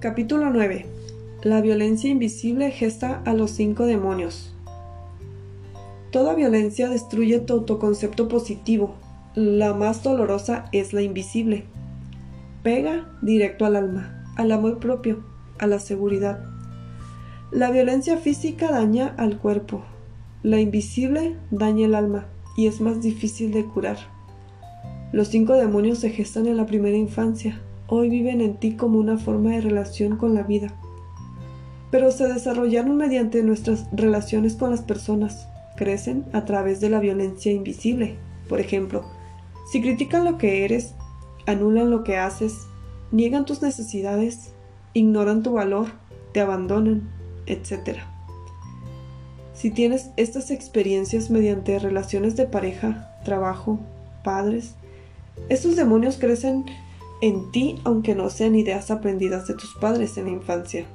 Capítulo 9. La violencia invisible gesta a los cinco demonios. Toda violencia destruye tu autoconcepto positivo. La más dolorosa es la invisible. Pega directo al alma, al amor propio, a la seguridad. La violencia física daña al cuerpo. La invisible daña el alma y es más difícil de curar. Los cinco demonios se gestan en la primera infancia. Hoy viven en ti como una forma de relación con la vida. Pero se desarrollaron mediante nuestras relaciones con las personas. Crecen a través de la violencia invisible. Por ejemplo, si critican lo que eres, anulan lo que haces, niegan tus necesidades, ignoran tu valor, te abandonan, etc. Si tienes estas experiencias mediante relaciones de pareja, trabajo, padres, estos demonios crecen en ti aunque no sean ideas aprendidas de tus padres en la infancia.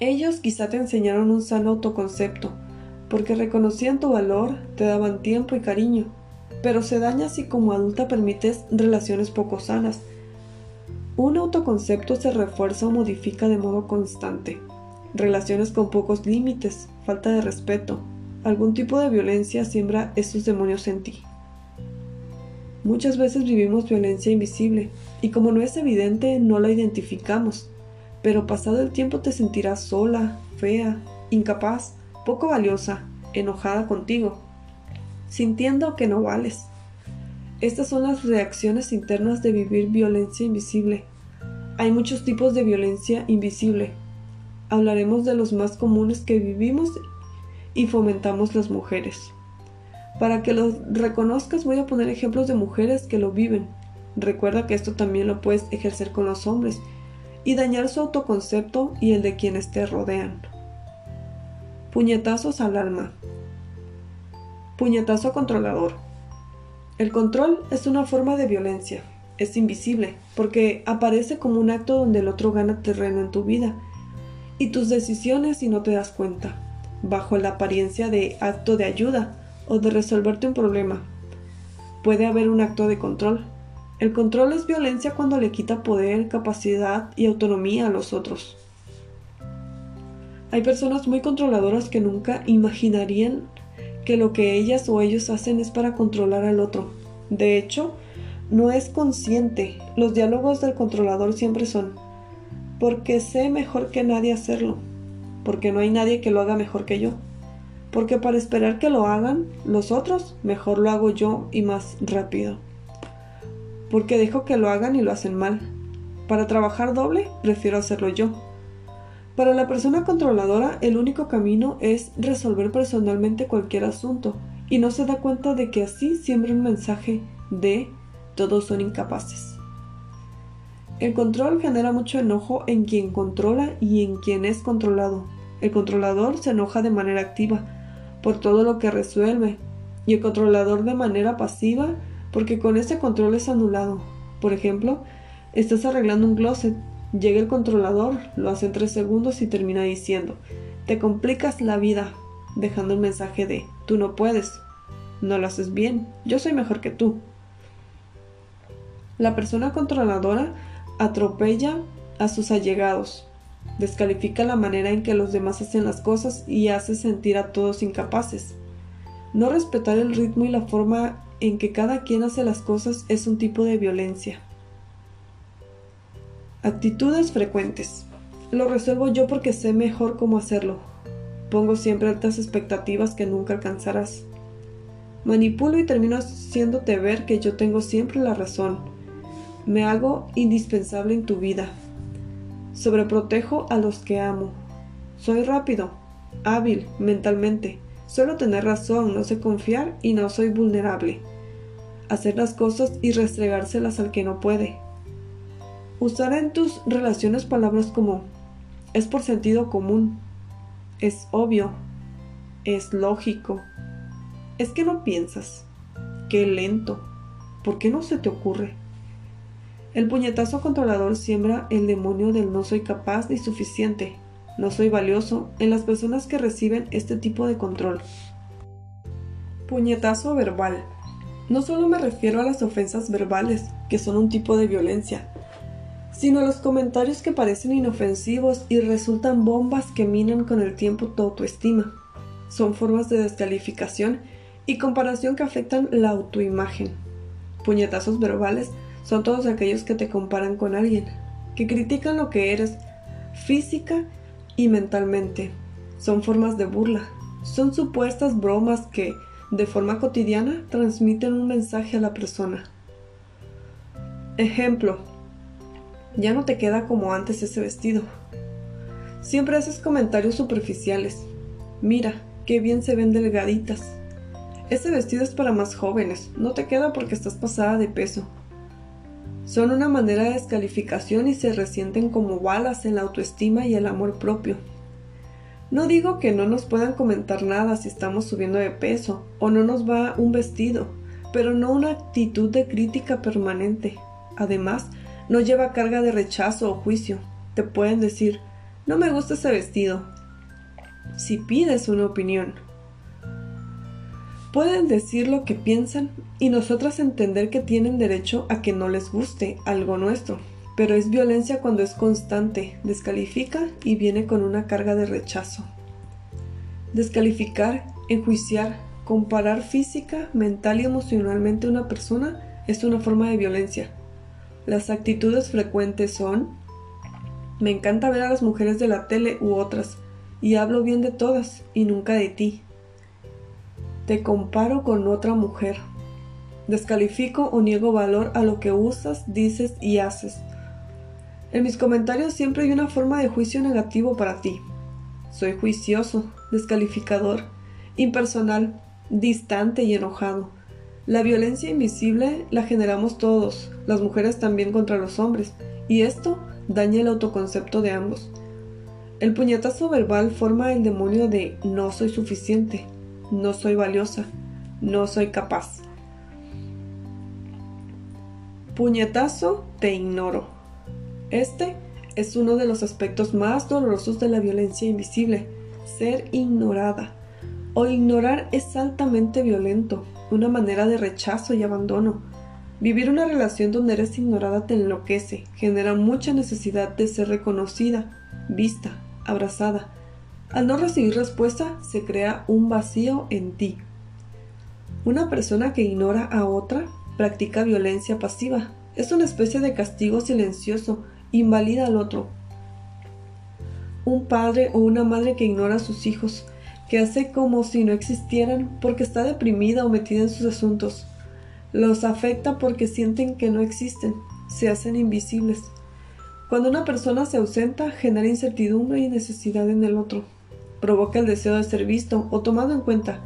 Ellos quizá te enseñaron un sano autoconcepto, porque reconocían tu valor, te daban tiempo y cariño, pero se daña si como adulta permites relaciones poco sanas. Un autoconcepto se refuerza o modifica de modo constante. Relaciones con pocos límites, falta de respeto, algún tipo de violencia siembra estos demonios en ti. Muchas veces vivimos violencia invisible y como no es evidente no la identificamos, pero pasado el tiempo te sentirás sola, fea, incapaz, poco valiosa, enojada contigo, sintiendo que no vales. Estas son las reacciones internas de vivir violencia invisible. Hay muchos tipos de violencia invisible. Hablaremos de los más comunes que vivimos y fomentamos las mujeres. Para que lo reconozcas voy a poner ejemplos de mujeres que lo viven. Recuerda que esto también lo puedes ejercer con los hombres y dañar su autoconcepto y el de quienes te rodean. Puñetazos al alma. Puñetazo controlador. El control es una forma de violencia. Es invisible porque aparece como un acto donde el otro gana terreno en tu vida y tus decisiones y no te das cuenta, bajo la apariencia de acto de ayuda o de resolverte un problema. Puede haber un acto de control. El control es violencia cuando le quita poder, capacidad y autonomía a los otros. Hay personas muy controladoras que nunca imaginarían que lo que ellas o ellos hacen es para controlar al otro. De hecho, no es consciente. Los diálogos del controlador siempre son, porque sé mejor que nadie hacerlo, porque no hay nadie que lo haga mejor que yo porque para esperar que lo hagan los otros, mejor lo hago yo y más rápido. Porque dejo que lo hagan y lo hacen mal. Para trabajar doble, prefiero hacerlo yo. Para la persona controladora, el único camino es resolver personalmente cualquier asunto y no se da cuenta de que así siembra un mensaje de todos son incapaces. El control genera mucho enojo en quien controla y en quien es controlado. El controlador se enoja de manera activa, por todo lo que resuelve, y el controlador de manera pasiva porque con este control es anulado. Por ejemplo, estás arreglando un closet, llega el controlador, lo hace en tres segundos y termina diciendo, te complicas la vida, dejando un mensaje de, tú no puedes, no lo haces bien, yo soy mejor que tú. La persona controladora atropella a sus allegados, descalifica la manera en que los demás hacen las cosas y hace sentir a todos incapaces. No respetar el ritmo y la forma en que cada quien hace las cosas es un tipo de violencia. Actitudes frecuentes. Lo resuelvo yo porque sé mejor cómo hacerlo. Pongo siempre altas expectativas que nunca alcanzarás. Manipulo y termino haciéndote ver que yo tengo siempre la razón. Me hago indispensable en tu vida, Sobreprotejo a los que amo. Soy rápido, hábil mentalmente. Suelo tener razón, no sé confiar y no soy vulnerable. Hacer las cosas y restregárselas al que no puede. Usar en tus relaciones palabras como es por sentido común, es obvio, es lógico. Es que no piensas. Qué lento. ¿Por qué no se te ocurre? El puñetazo controlador siembra el demonio del no soy capaz ni suficiente, no soy valioso en las personas que reciben este tipo de control. Puñetazo verbal. No solo me refiero a las ofensas verbales, que son un tipo de violencia, sino los comentarios que parecen inofensivos y resultan bombas que minan con el tiempo tu autoestima. Son formas de descalificación y comparación que afectan la autoimagen. Puñetazos verbales son todos aquellos que te comparan con alguien, que critican lo que eres física y mentalmente. Son formas de burla, son supuestas bromas que, de forma cotidiana, transmiten un mensaje a la persona. Ejemplo, ya no te queda como antes ese vestido. Siempre haces comentarios superficiales. Mira, qué bien se ven delgaditas. Ese vestido es para más jóvenes, no te queda porque estás pasada de peso. Son una manera de descalificación y se resienten como balas en la autoestima y el amor propio. No digo que no nos puedan comentar nada si estamos subiendo de peso o no nos va un vestido, pero no una actitud de crítica permanente. Además, no lleva carga de rechazo o juicio. Te pueden decir, no me gusta ese vestido. Si pides una opinión. Pueden decir lo que piensan y nosotras entender que tienen derecho a que no les guste algo nuestro. Pero es violencia cuando es constante, descalifica y viene con una carga de rechazo. Descalificar, enjuiciar, comparar física, mental y emocionalmente a una persona es una forma de violencia las actitudes frecuentes son me encanta ver a las mujeres de la tele u otras, y hablo bien de todas y nunca de ti. Te comparo con otra mujer. Descalifico o niego valor a lo que usas, dices y haces. En mis comentarios siempre hay una forma de juicio negativo para ti. Soy juicioso, descalificador, impersonal, distante y enojado. La violencia invisible la generamos todos, las mujeres también contra los hombres, y esto daña el autoconcepto de ambos. El puñetazo verbal forma el demonio de no soy suficiente, no soy valiosa, no soy capaz. Puñetazo te ignoro. Este es uno de los aspectos más dolorosos de la violencia invisible, ser ignorada. O ignorar es altamente violento, una manera de rechazo y abandono. Vivir una relación donde eres ignorada te enloquece, genera mucha necesidad de ser reconocida, vista, abrazada. Al no recibir respuesta, se crea un vacío en ti. Una persona que ignora a otra practica violencia pasiva. Es una especie de castigo silencioso, invalida al otro. Un padre o una madre que ignora a sus hijos que hace como si no existieran porque está deprimida o metida en sus asuntos. Los afecta porque sienten que no existen, se hacen invisibles. Cuando una persona se ausenta, genera incertidumbre y necesidad en el otro. Provoca el deseo de ser visto o tomado en cuenta.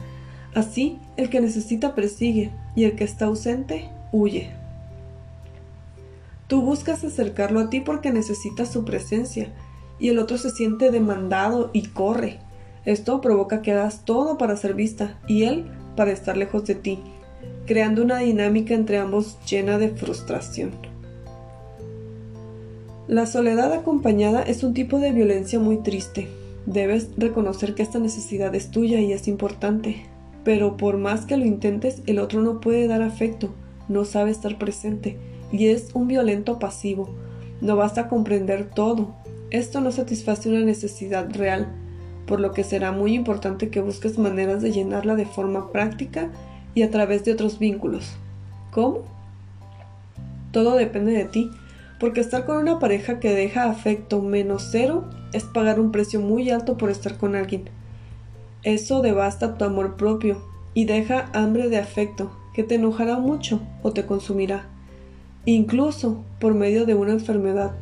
Así, el que necesita persigue y el que está ausente huye. Tú buscas acercarlo a ti porque necesitas su presencia y el otro se siente demandado y corre, esto provoca que hagas todo para ser vista y él para estar lejos de ti, creando una dinámica entre ambos llena de frustración. La soledad acompañada es un tipo de violencia muy triste. Debes reconocer que esta necesidad es tuya y es importante, pero por más que lo intentes, el otro no puede dar afecto, no sabe estar presente y es un violento pasivo. No basta comprender todo. Esto no satisface una necesidad real, por lo que será muy importante que busques maneras de llenarla de forma práctica y a través de otros vínculos. ¿Cómo? Todo depende de ti, porque estar con una pareja que deja afecto menos cero es pagar un precio muy alto por estar con alguien. Eso devasta tu amor propio y deja hambre de afecto que te enojará mucho o te consumirá, incluso por medio de una enfermedad.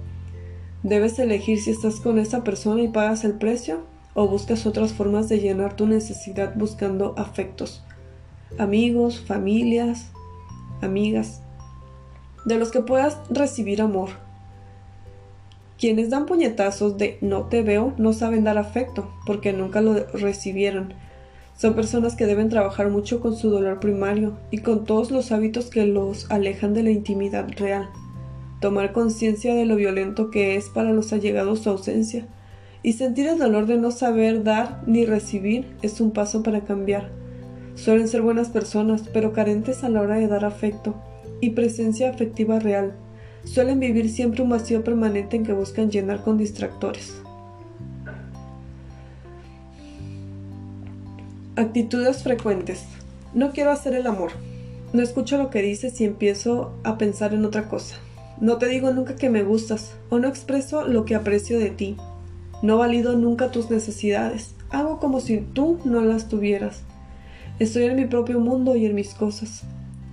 Debes elegir si estás con esa persona y pagas el precio o buscas otras formas de llenar tu necesidad buscando afectos, amigos, familias, amigas, de los que puedas recibir amor. Quienes dan puñetazos de no te veo no saben dar afecto porque nunca lo recibieron. Son personas que deben trabajar mucho con su dolor primario y con todos los hábitos que los alejan de la intimidad real. Tomar conciencia de lo violento que es para los allegados su ausencia y sentir el dolor de no saber dar ni recibir es un paso para cambiar. Suelen ser buenas personas, pero carentes a la hora de dar afecto y presencia afectiva real. suelen vivir siempre un vacío permanente en que buscan llenar con distractores. Actitudes frecuentes. No quiero hacer el amor. No escucho lo que dices y empiezo a pensar en otra cosa. No te digo nunca que me gustas o no expreso lo que aprecio de ti. No valido nunca tus necesidades. Hago como si tú no las tuvieras. Estoy en mi propio mundo y en mis cosas.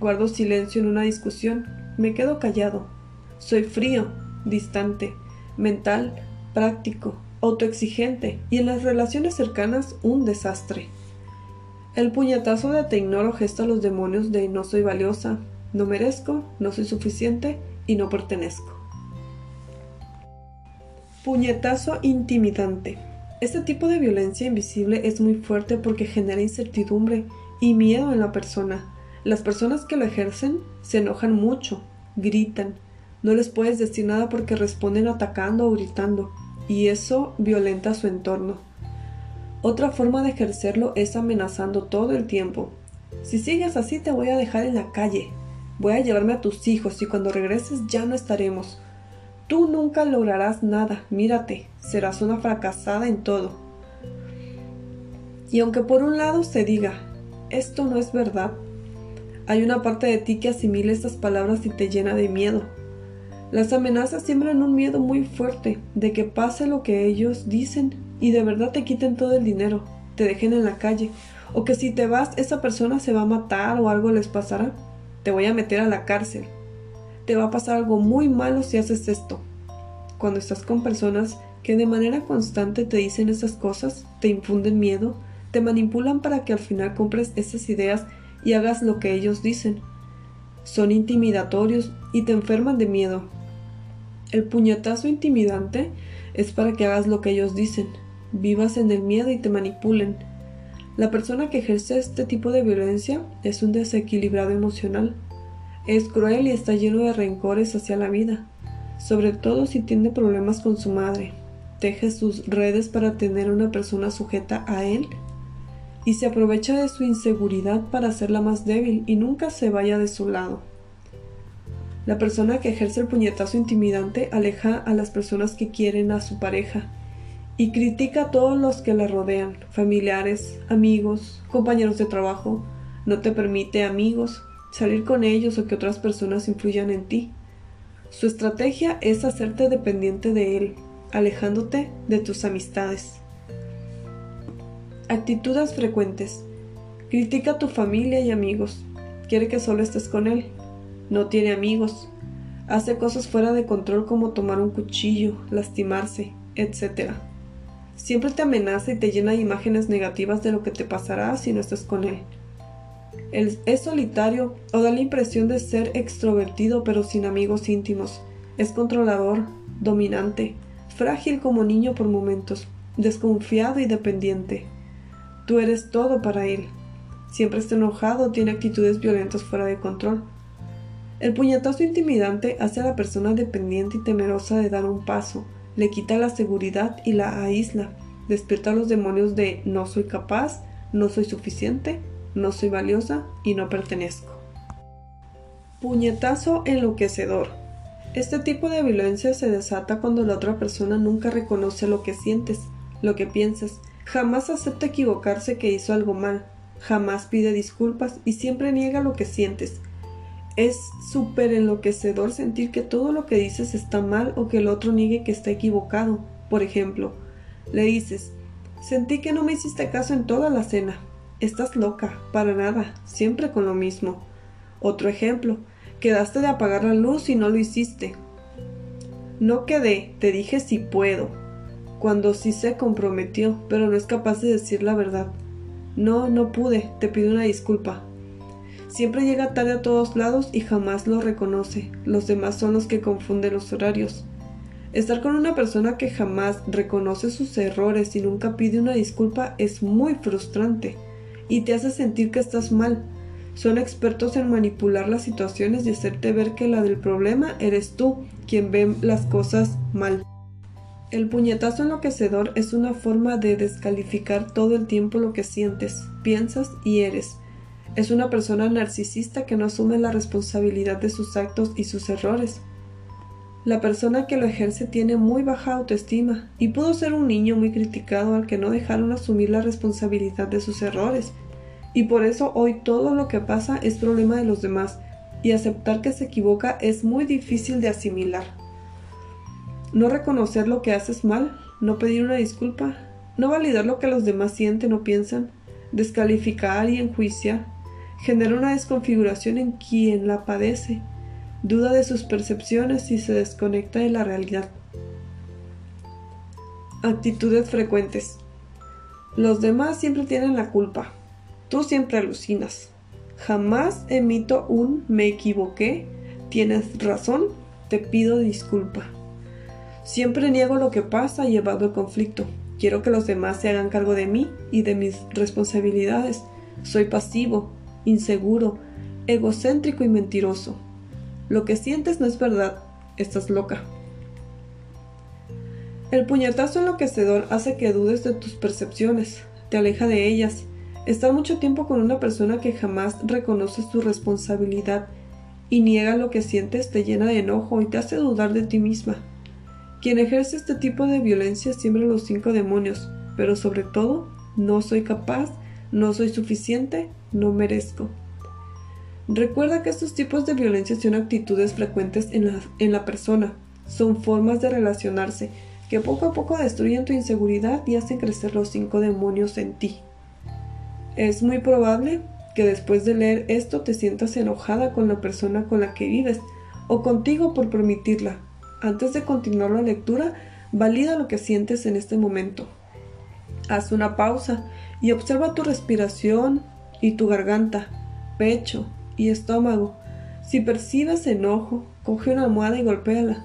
Guardo silencio en una discusión. Me quedo callado. Soy frío, distante, mental, práctico, autoexigente y en las relaciones cercanas un desastre. El puñetazo de te ignoro gesta a los demonios de no soy valiosa, no merezco, no soy suficiente y no pertenezco. Puñetazo intimidante. Este tipo de violencia invisible es muy fuerte porque genera incertidumbre y miedo en la persona. Las personas que lo ejercen se enojan mucho, gritan, no les puedes decir nada porque responden atacando o gritando, y eso violenta su entorno. Otra forma de ejercerlo es amenazando todo el tiempo. Si sigues así te voy a dejar en la calle. Voy a llevarme a tus hijos y cuando regreses ya no estaremos. Tú nunca lograrás nada, mírate, serás una fracasada en todo. Y aunque por un lado se diga, esto no es verdad, hay una parte de ti que asimila estas palabras y te llena de miedo. Las amenazas siembran un miedo muy fuerte de que pase lo que ellos dicen y de verdad te quiten todo el dinero, te dejen en la calle, o que si te vas esa persona se va a matar o algo les pasará, te voy a meter a la cárcel. Te va a pasar algo muy malo si haces esto. Cuando estás con personas que de manera constante te dicen esas cosas, te infunden miedo, te manipulan para que al final compres esas ideas y hagas lo que ellos dicen. Son intimidatorios y te enferman de miedo. El puñetazo intimidante es para que hagas lo que ellos dicen, vivas en el miedo y te manipulen. La persona que ejerce este tipo de violencia es un desequilibrado emocional. Es cruel y está lleno de rencores hacia la vida, sobre todo si tiene problemas con su madre. Teje sus redes para tener una persona sujeta a él y se aprovecha de su inseguridad para hacerla más débil y nunca se vaya de su lado. La persona que ejerce el puñetazo intimidante aleja a las personas que quieren a su pareja y critica a todos los que la rodean, familiares, amigos, compañeros de trabajo. No te permite amigos, salir con ellos o que otras personas influyan en ti. Su estrategia es hacerte dependiente de él, alejándote de tus amistades. Actitudes frecuentes. Critica a tu familia y amigos. Quiere que solo estés con él. No tiene amigos. Hace cosas fuera de control como tomar un cuchillo, lastimarse, etc. Siempre te amenaza y te llena de imágenes negativas de lo que te pasará si no estás con él. él. Es solitario o da la impresión de ser extrovertido pero sin amigos íntimos. Es controlador, dominante, frágil como niño por momentos, desconfiado y dependiente. Tú eres todo para él. Siempre está enojado, tiene actitudes violentas fuera de control. El puñetazo intimidante hace a la persona dependiente y temerosa de dar un paso, le quita la seguridad y la aísla, despierta los demonios de no soy capaz, no soy suficiente, no soy valiosa y no pertenezco. Puñetazo enloquecedor. Este tipo de violencia se desata cuando la otra persona nunca reconoce lo que sientes, lo que piensas, jamás acepta equivocarse que hizo algo mal, jamás pide disculpas y siempre niega lo que sientes, es súper enloquecedor sentir que todo lo que dices está mal o que el otro niegue que está equivocado. Por ejemplo, le dices, sentí que no me hiciste caso en toda la cena. Estás loca, para nada, siempre con lo mismo. Otro ejemplo, quedaste de apagar la luz y no lo hiciste. No quedé, te dije si puedo, cuando sí se comprometió, pero no es capaz de decir la verdad. No, no pude, te pido una disculpa. Siempre llega tarde a todos lados y jamás lo reconoce. Los demás son los que confunden los horarios. Estar con una persona que jamás reconoce sus errores y nunca pide una disculpa es muy frustrante y te hace sentir que estás mal. Son expertos en manipular las situaciones y hacerte ver que la del problema eres tú quien ve las cosas mal. El puñetazo enloquecedor es una forma de descalificar todo el tiempo lo que sientes, piensas y eres es una persona narcisista que no asume la responsabilidad de sus actos y sus errores. La persona que lo ejerce tiene muy baja autoestima y pudo ser un niño muy criticado al que no dejaron asumir la responsabilidad de sus errores. Y por eso hoy todo lo que pasa es problema de los demás y aceptar que se equivoca es muy difícil de asimilar. No reconocer lo que haces mal, no pedir una disculpa, no validar lo que los demás sienten o piensan, descalificar y enjuiciar, genera una desconfiguración en quien la padece duda de sus percepciones y se desconecta de la realidad. Actitudes frecuentes. Los demás siempre tienen la culpa. Tú siempre alucinas. Jamás emito un me equivoqué, tienes razón, te pido disculpa. Siempre niego lo que pasa y evado el conflicto. Quiero que los demás se hagan cargo de mí y de mis responsabilidades. Soy pasivo, inseguro, egocéntrico y mentiroso. Lo que sientes no es verdad, estás loca. El puñetazo enloquecedor hace que dudes de tus percepciones, te aleja de ellas. Estar mucho tiempo con una persona que jamás reconoce su responsabilidad y niega lo que sientes te llena de enojo y te hace dudar de ti misma. Quien ejerce este tipo de violencia siembra los cinco demonios, pero sobre todo, no soy capaz, no soy suficiente, no merezco. Recuerda que estos tipos de violencia son actitudes frecuentes en la, en la persona, son formas de relacionarse que poco a poco destruyen tu inseguridad y hacen crecer los cinco demonios en ti. Es muy probable que después de leer esto te sientas enojada con la persona con la que vives o contigo por permitirla. Antes de continuar la lectura, valida lo que sientes en este momento. Haz una pausa y observa tu respiración y tu garganta, pecho, y estómago. Si percibes enojo, coge una almohada y golpéala.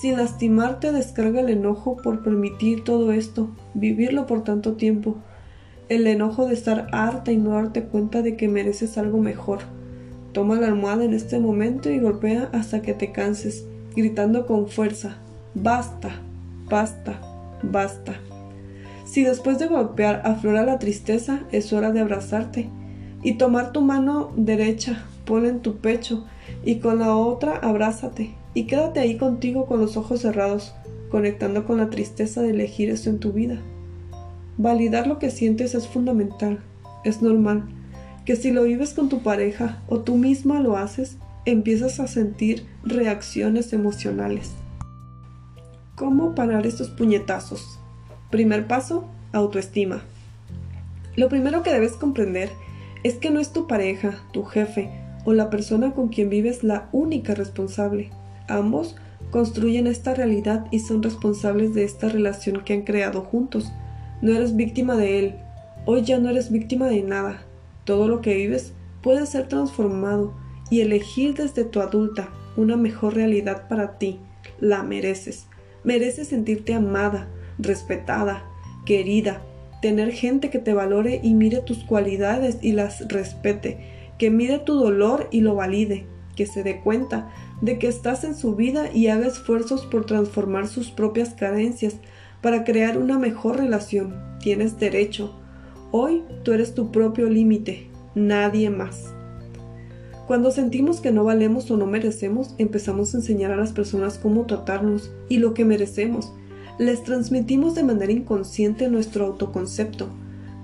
Sin lastimarte, descarga el enojo por permitir todo esto, vivirlo por tanto tiempo. El enojo de estar harta y no darte cuenta de que mereces algo mejor. Toma la almohada en este momento y golpea hasta que te canses, gritando con fuerza, basta, basta, basta. Si después de golpear aflora la tristeza, es hora de abrazarte y tomar tu mano derecha, ponla en tu pecho y con la otra abrázate y quédate ahí contigo con los ojos cerrados, conectando con la tristeza de elegir eso en tu vida. Validar lo que sientes es fundamental, es normal, que si lo vives con tu pareja o tú misma lo haces, empiezas a sentir reacciones emocionales. ¿Cómo parar estos puñetazos? Primer paso, autoestima. Lo primero que debes comprender es que no es tu pareja, tu jefe o la persona con quien vives la única responsable. Ambos construyen esta realidad y son responsables de esta relación que han creado juntos. No eres víctima de él. Hoy ya no eres víctima de nada. Todo lo que vives puede ser transformado y elegir desde tu adulta una mejor realidad para ti. La mereces. Mereces sentirte amada, respetada, querida, tener gente que te valore y mire tus cualidades y las respete, que mire tu dolor y lo valide, que se dé cuenta de que estás en su vida y haga esfuerzos por transformar sus propias carencias para crear una mejor relación. Tienes derecho. Hoy tú eres tu propio límite, nadie más. Cuando sentimos que no valemos o no merecemos, empezamos a enseñar a las personas cómo tratarnos y lo que merecemos les transmitimos de manera inconsciente nuestro autoconcepto.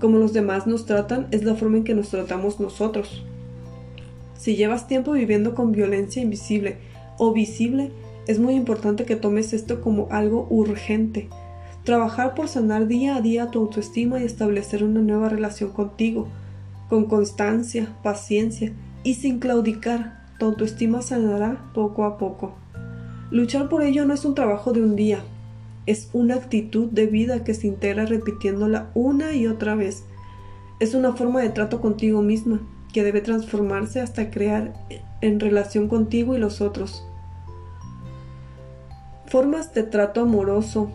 Como los demás nos tratan es la forma en que nos tratamos nosotros. Si llevas tiempo viviendo con violencia invisible o visible, es muy importante que tomes esto como algo urgente. Trabajar por sanar día a día tu autoestima y establecer una nueva relación contigo, con constancia, paciencia y sin claudicar, tu autoestima sanará poco a poco. Luchar por ello no es un trabajo de un día, es una actitud de vida que se integra repitiéndola una y otra vez. Es una forma de trato contigo misma que debe transformarse hasta crear en relación contigo y los otros. Formas de trato amoroso,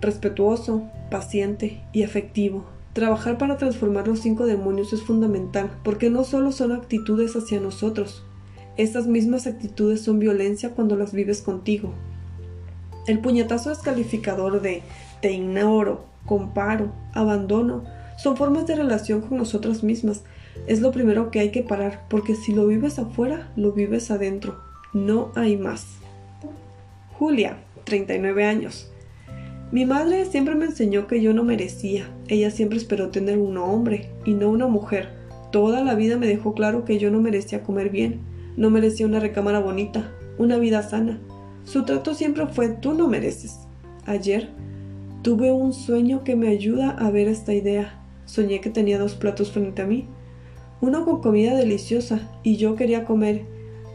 respetuoso, paciente y afectivo. Trabajar para transformar los cinco demonios es fundamental porque no solo son actitudes hacia nosotros, estas mismas actitudes son violencia cuando las vives contigo, el puñetazo descalificador de te ignoro, comparo, abandono, son formas de relación con nosotras mismas. Es lo primero que hay que parar, porque si lo vives afuera, lo vives adentro. No hay más. Julia, 39 años. Mi madre siempre me enseñó que yo no merecía. Ella siempre esperó tener un hombre y no una mujer. Toda la vida me dejó claro que yo no merecía comer bien, no merecía una recámara bonita, una vida sana. Su trato siempre fue tú no mereces. Ayer tuve un sueño que me ayuda a ver esta idea. Soñé que tenía dos platos frente a mí, uno con comida deliciosa y yo quería comer,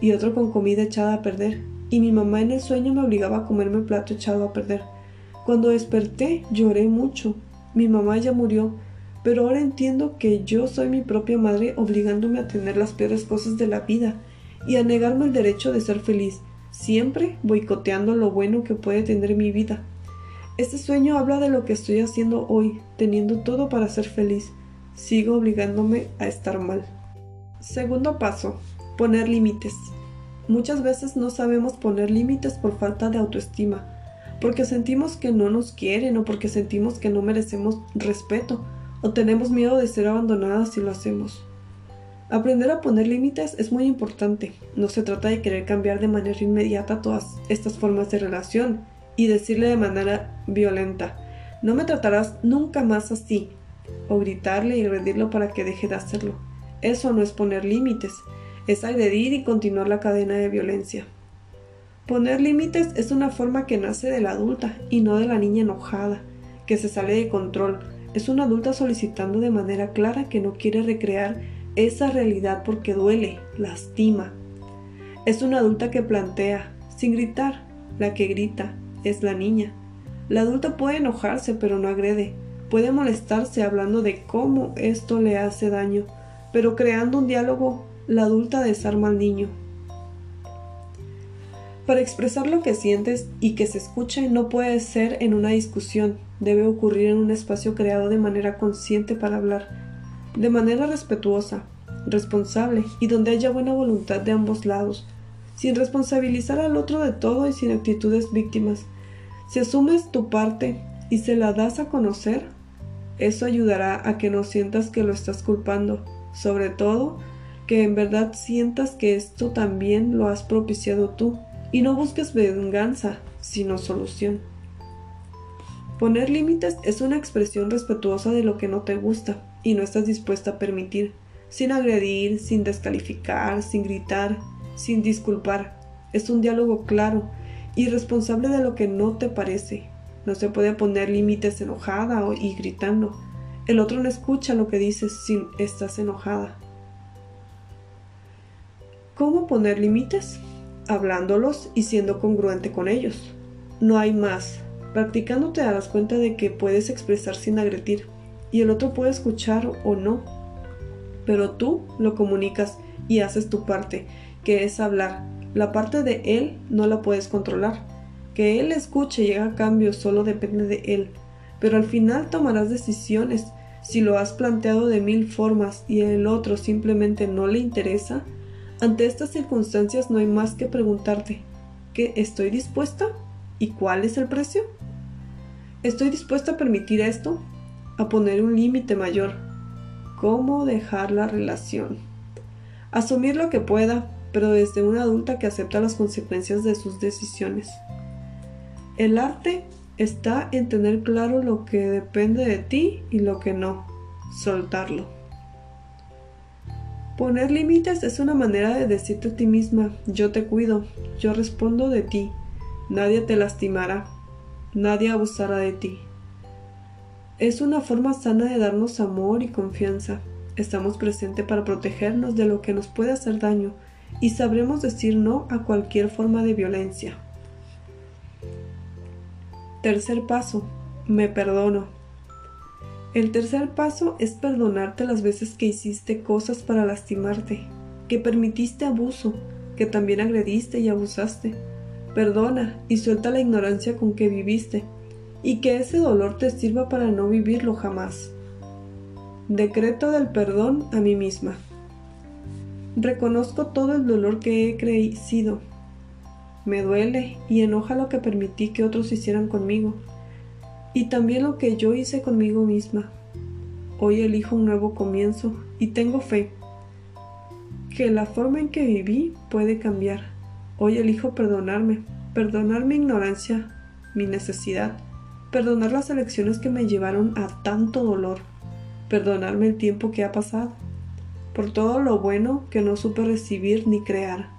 y otro con comida echada a perder, y mi mamá en el sueño me obligaba a comerme el plato echado a perder. Cuando desperté lloré mucho. Mi mamá ya murió, pero ahora entiendo que yo soy mi propia madre obligándome a tener las peores cosas de la vida y a negarme el derecho de ser feliz, siempre boicoteando lo bueno que puede tener mi vida. Este sueño habla de lo que estoy haciendo hoy, teniendo todo para ser feliz. Sigo obligándome a estar mal. Segundo paso, poner límites. Muchas veces no sabemos poner límites por falta de autoestima, porque sentimos que no nos quieren o porque sentimos que no merecemos respeto o tenemos miedo de ser abandonadas si lo hacemos. Aprender a poner límites es muy importante. No se trata de querer cambiar de manera inmediata todas estas formas de relación y decirle de manera violenta, no me tratarás nunca más así, o gritarle y agredirlo para que deje de hacerlo. Eso no es poner límites, es agredir y continuar la cadena de violencia. Poner límites es una forma que nace de la adulta y no de la niña enojada, que se sale de control. Es una adulta solicitando de manera clara que no quiere recrear esa realidad porque duele, lastima. Es una adulta que plantea, sin gritar, la que grita, es la niña. La adulta puede enojarse pero no agrede, puede molestarse hablando de cómo esto le hace daño, pero creando un diálogo, la adulta desarma al niño. Para expresar lo que sientes y que se escuche no puede ser en una discusión, debe ocurrir en un espacio creado de manera consciente para hablar, de manera respetuosa, responsable y donde haya buena voluntad de ambos lados, sin responsabilizar al otro de todo y sin actitudes víctimas. Si asumes tu parte y se la das a conocer, eso ayudará a que no sientas que lo estás culpando, sobre todo que en verdad sientas que esto también lo has propiciado tú y no busques venganza, sino solución. Poner límites es una expresión respetuosa de lo que no te gusta y no estás dispuesta a permitir, sin agredir, sin descalificar, sin gritar, sin disculpar. Es un diálogo claro y responsable de lo que no te parece. No se puede poner límites enojada y gritando. El otro no escucha lo que dices si estás enojada. ¿Cómo poner límites? Hablándolos y siendo congruente con ellos. No hay más. Practicando te darás cuenta de que puedes expresar sin agredir y el otro puede escuchar o no. Pero tú lo comunicas y haces tu parte que es hablar. La parte de él no la puedes controlar. Que él escuche y haga cambios solo depende de él. Pero al final tomarás decisiones. Si lo has planteado de mil formas y el otro simplemente no le interesa, ante estas circunstancias no hay más que preguntarte, ¿qué estoy dispuesta? ¿Y cuál es el precio? ¿Estoy dispuesta a permitir esto? ¿A poner un límite mayor? ¿Cómo dejar la relación? Asumir lo que pueda, pero desde una adulta que acepta las consecuencias de sus decisiones. El arte está en tener claro lo que depende de ti y lo que no, soltarlo. Poner límites es una manera de decirte a ti misma, yo te cuido, yo respondo de ti, nadie te lastimará, nadie abusará de ti. Es una forma sana de darnos amor y confianza. Estamos presentes para protegernos de lo que nos puede hacer daño y sabremos decir no a cualquier forma de violencia. Tercer paso, me perdono. El tercer paso es perdonarte las veces que hiciste cosas para lastimarte, que permitiste abuso, que también agrediste y abusaste. Perdona y suelta la ignorancia con que viviste, y que ese dolor te sirva para no vivirlo jamás. Decreto del perdón a mí misma. Reconozco todo el dolor que he crecido. Me duele y enoja lo que permití que otros hicieran conmigo, y también lo que yo hice conmigo misma. Hoy elijo un nuevo comienzo y tengo fe que la forma en que viví puede cambiar. Hoy elijo perdonarme perdonar mi ignorancia, mi necesidad, perdonar las elecciones que me llevaron a tanto dolor, perdonarme el tiempo que ha pasado, por todo lo bueno que no supe recibir ni crear,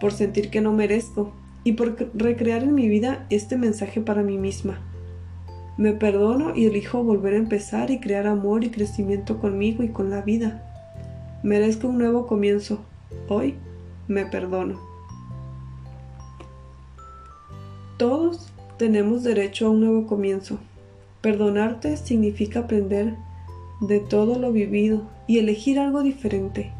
por sentir que no merezco y por recrear en mi vida este mensaje para mí misma. Me perdono y elijo volver a empezar y crear amor y crecimiento conmigo y con la vida. Merezco un nuevo comienzo. Hoy me perdono. Todos tenemos derecho a un nuevo comienzo. Perdonarte significa aprender de todo lo vivido y elegir algo diferente.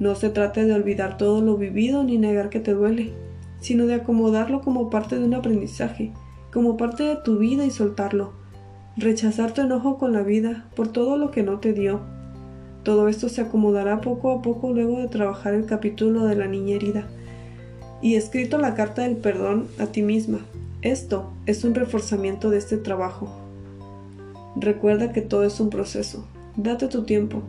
No se trata de olvidar todo lo vivido ni negar que te duele, sino de acomodarlo como parte de un aprendizaje, como parte de tu vida y soltarlo. Rechazar tu enojo con la vida por todo lo que no te dio. Todo esto se acomodará poco a poco luego de trabajar el capítulo de la niña herida y escrito la carta del perdón a ti misma. Esto es un reforzamiento de este trabajo. Recuerda que todo es un proceso. Date tu tiempo.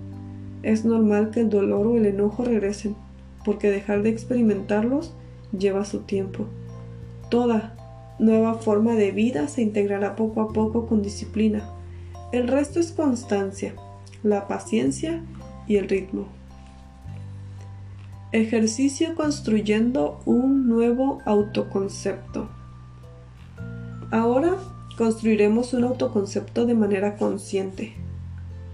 Es normal que el dolor o el enojo regresen, porque dejar de experimentarlos lleva su tiempo. Toda nueva forma de vida se integrará poco a poco con disciplina. El resto es constancia, la paciencia y el ritmo. Ejercicio construyendo un nuevo autoconcepto. Ahora construiremos un autoconcepto de manera consciente.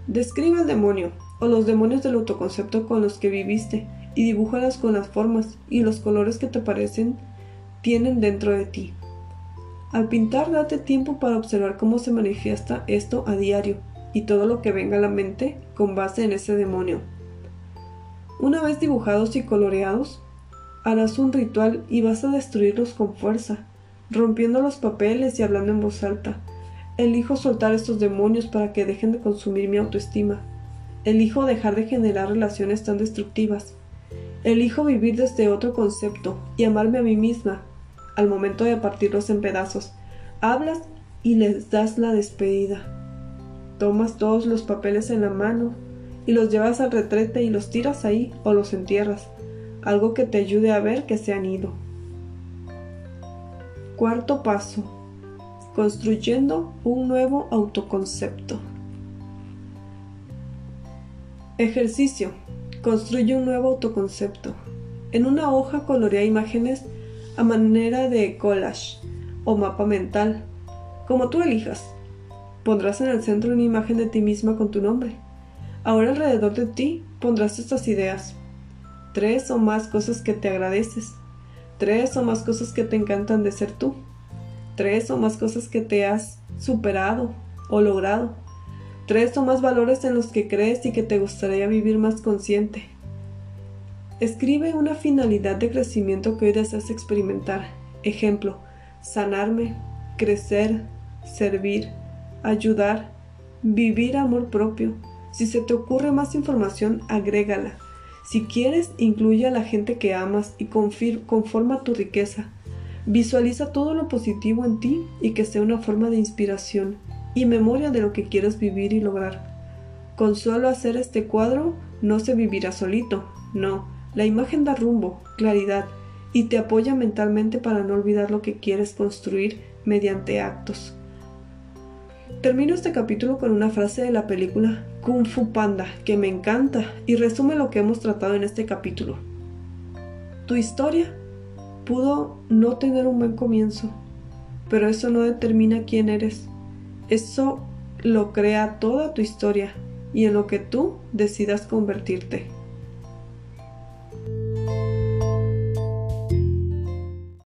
Describe el demonio o los demonios del autoconcepto con los que viviste y dibújalas con las formas y los colores que te parecen tienen dentro de ti. Al pintar date tiempo para observar cómo se manifiesta esto a diario y todo lo que venga a la mente con base en ese demonio. Una vez dibujados y coloreados, harás un ritual y vas a destruirlos con fuerza rompiendo los papeles y hablando en voz alta. Elijo soltar estos demonios para que dejen de consumir mi autoestima. Elijo dejar de generar relaciones tan destructivas. Elijo vivir desde otro concepto y amarme a mí misma. Al momento de partirlos en pedazos, hablas y les das la despedida. Tomas todos los papeles en la mano y los llevas al retrete y los tiras ahí o los entierras, algo que te ayude a ver que se han ido. Cuarto paso. Construyendo un nuevo autoconcepto. Ejercicio. Construye un nuevo autoconcepto. En una hoja colorea imágenes a manera de collage o mapa mental, como tú elijas. Pondrás en el centro una imagen de ti misma con tu nombre. Ahora alrededor de ti pondrás estas ideas. Tres o más cosas que te agradeces tres o más cosas que te encantan de ser tú, tres o más cosas que te has superado o logrado, tres o más valores en los que crees y que te gustaría vivir más consciente. Escribe una finalidad de crecimiento que hoy deseas experimentar. Ejemplo, sanarme, crecer, servir, ayudar, vivir amor propio. Si se te ocurre más información, agrégala. Si quieres, incluye a la gente que amas y conforma tu riqueza. Visualiza todo lo positivo en ti y que sea una forma de inspiración y memoria de lo que quieres vivir y lograr. Con solo hacer este cuadro no se vivirá solito, no. La imagen da rumbo, claridad y te apoya mentalmente para no olvidar lo que quieres construir mediante actos. Termino este capítulo con una frase de la película Kung Fu Panda que me encanta y resume lo que hemos tratado en este capítulo. Tu historia pudo no tener un buen comienzo, pero eso no determina quién eres. Eso lo crea toda tu historia y en lo que tú decidas convertirte.